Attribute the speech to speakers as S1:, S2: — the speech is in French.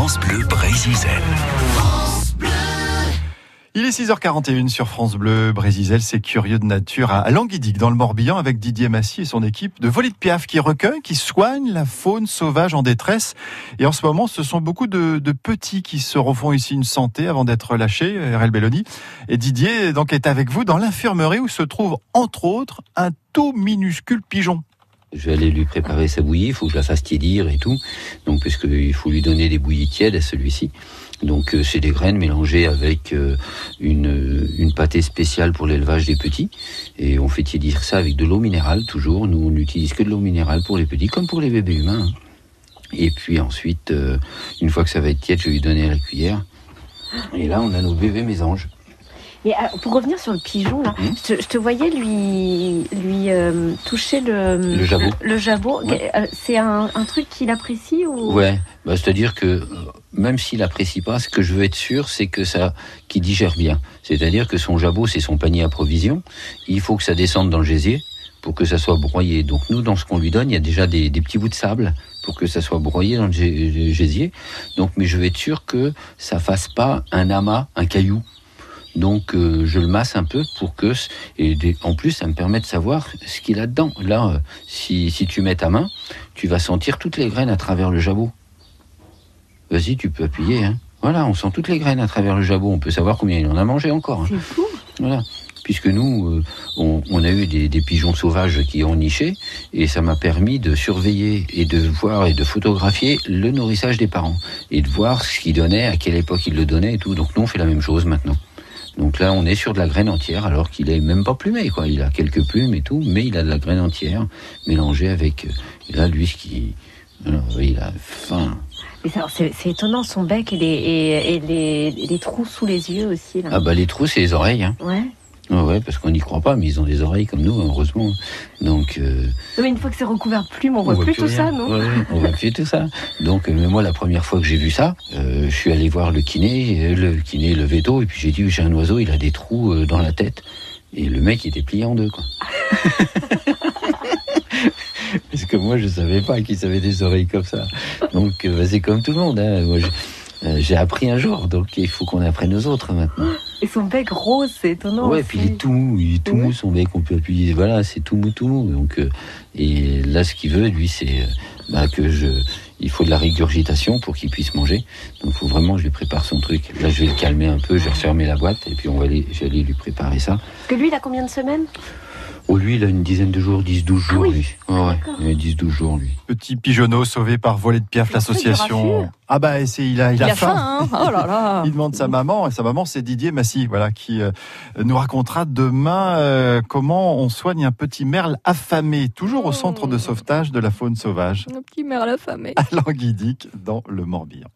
S1: France Bleu Brésil.
S2: Il est 6h41 sur France Bleu Brésil, c'est curieux de nature à Languidic dans le Morbihan avec Didier Massy et son équipe de volée de piaf qui recueille, qui soigne la faune sauvage en détresse. Et en ce moment, ce sont beaucoup de, de petits qui se refont ici une santé avant d'être lâchés, RL Belloni. Et Didier donc est avec vous dans l'infirmerie où se trouve entre autres un tout minuscule pigeon.
S3: Je vais aller lui préparer sa bouillie, il faut que je la fasse tiédir et tout. Donc, puisqu'il faut lui donner des bouillies tièdes à celui-ci. Donc, euh, c'est des graines mélangées avec euh, une, une pâtée spéciale pour l'élevage des petits. Et on fait tiédir ça avec de l'eau minérale, toujours. Nous, on n'utilise que de l'eau minérale pour les petits, comme pour les bébés humains. hein. Et puis ensuite, euh, une fois que ça va être tiède, je vais lui donner à la cuillère. Et là, on a nos bébés mésanges.
S4: Et alors, pour revenir sur le pigeon, là,
S3: Mhm.
S4: je, te, je te voyais lui, lui euh, toucher le,
S3: Le jabot.
S4: Le, jabot.
S3: Ouais.
S4: Euh, C'est un, un truc qu'il apprécie ou?
S3: Ouais, bah, c'est-à-dire que euh, même s'il apprécie pas, ce que je veux être sûr, c'est que ça, qu'il digère bien. C'est-à-dire que son jabot, c'est son panier à provisions. Il faut que ça descende dans le gésier pour que ça soit broyé. Donc nous, dans ce qu'on lui donne, il y a déjà des, des petits bouts de sable pour que ça soit broyé dans le gé- le gésier. Donc, mais je veux être sûr que ça fasse pas un amas, un caillou. Donc euh, je le masse un peu pour que et en plus ça me permet de savoir ce qu'il a dedans. Là, euh, si, si tu mets ta main, tu vas sentir toutes les graines à travers le jabot. Vas-y, tu peux appuyer. Hein. Voilà, on sent toutes les graines à travers le jabot. On peut savoir combien il en a mangé encore. hein.
S4: C'est fou.
S3: Voilà. Puisque nous, euh, on, on a eu des, des pigeons sauvages qui ont niché, et ça m'a permis de surveiller et de voir et de photographier le nourrissage des parents, et de voir ce qu'ils donnaient, à quelle époque ils le donnaient et tout. Donc nous, on fait la même chose maintenant. Donc là, on est sur de la graine entière, alors qu'il est même pas plumé, quoi. Il a quelques plumes et tout, mais il a de la graine entière mélangée avec. euh, Et là, lui, ce qui, alors, il a faim.
S4: C'est c'est étonnant son bec et les, et, et les, les trous sous les yeux aussi. Là.
S3: Ah bah les trous, c'est les oreilles. Hein.
S4: Ouais.
S3: Ouais, ouais, parce qu'on n'y croit pas, mais ils ont des oreilles comme nous, heureusement. Donc. euh,
S4: Non, mais une fois que c'est recouvert de plumes, on, voit plus, tout ça, non
S3: Ouais, on voit plus tout ça. Donc, euh, mais moi, la première fois que j'ai vu ça, euh, je suis allé voir le kiné, euh, le kiné, le veto, et puis j'ai dit, j'ai un oiseau, il a des trous euh, dans la tête. Et le mec était plié en deux, quoi. Parce que moi, je savais pas qu'il avait des oreilles comme ça. Donc, euh, bah, c'est comme tout le monde. Hein. Moi, j'ai appris un jour, donc il faut qu'on apprenne aux autres maintenant.
S4: Et son bec rose, c'est étonnant.
S3: Ouais,
S4: aussi.
S3: puis il est tout mou, il est tout
S4: Oui.
S3: mou son bec, on peut appuyer, voilà, c'est tout mou, tout mou. Donc, euh, et là, ce qu'il veut, lui, c'est euh, bah, que je, il faut de la régurgitation pour qu'il puisse manger. Donc, il faut vraiment que je lui prépare son truc. Là, je vais le calmer un peu, je vais refermer la boîte, et puis on va aller, je vais aller lui préparer ça.
S4: Parce que lui, il a combien de semaines?
S3: Oh, lui, il a une dizaine de jours, 10, 12 jours,
S4: Ah oui.
S3: lui. Ouais,
S4: D'accord.
S3: il a 10, 12 jours, lui.
S2: Petit pigeonneau sauvé par Volée de Piaf, l'association. Ah bah c'est il a il,
S5: Il
S2: a
S5: a faim, hein Oh là là
S2: Il demande sa maman et sa maman c'est Didier Massy voilà qui euh, nous racontera demain euh, comment on soigne un petit merle affamé toujours au centre de sauvetage de la faune sauvage
S5: Un petit merle affamé.
S2: à Languidic dans le Morbihan.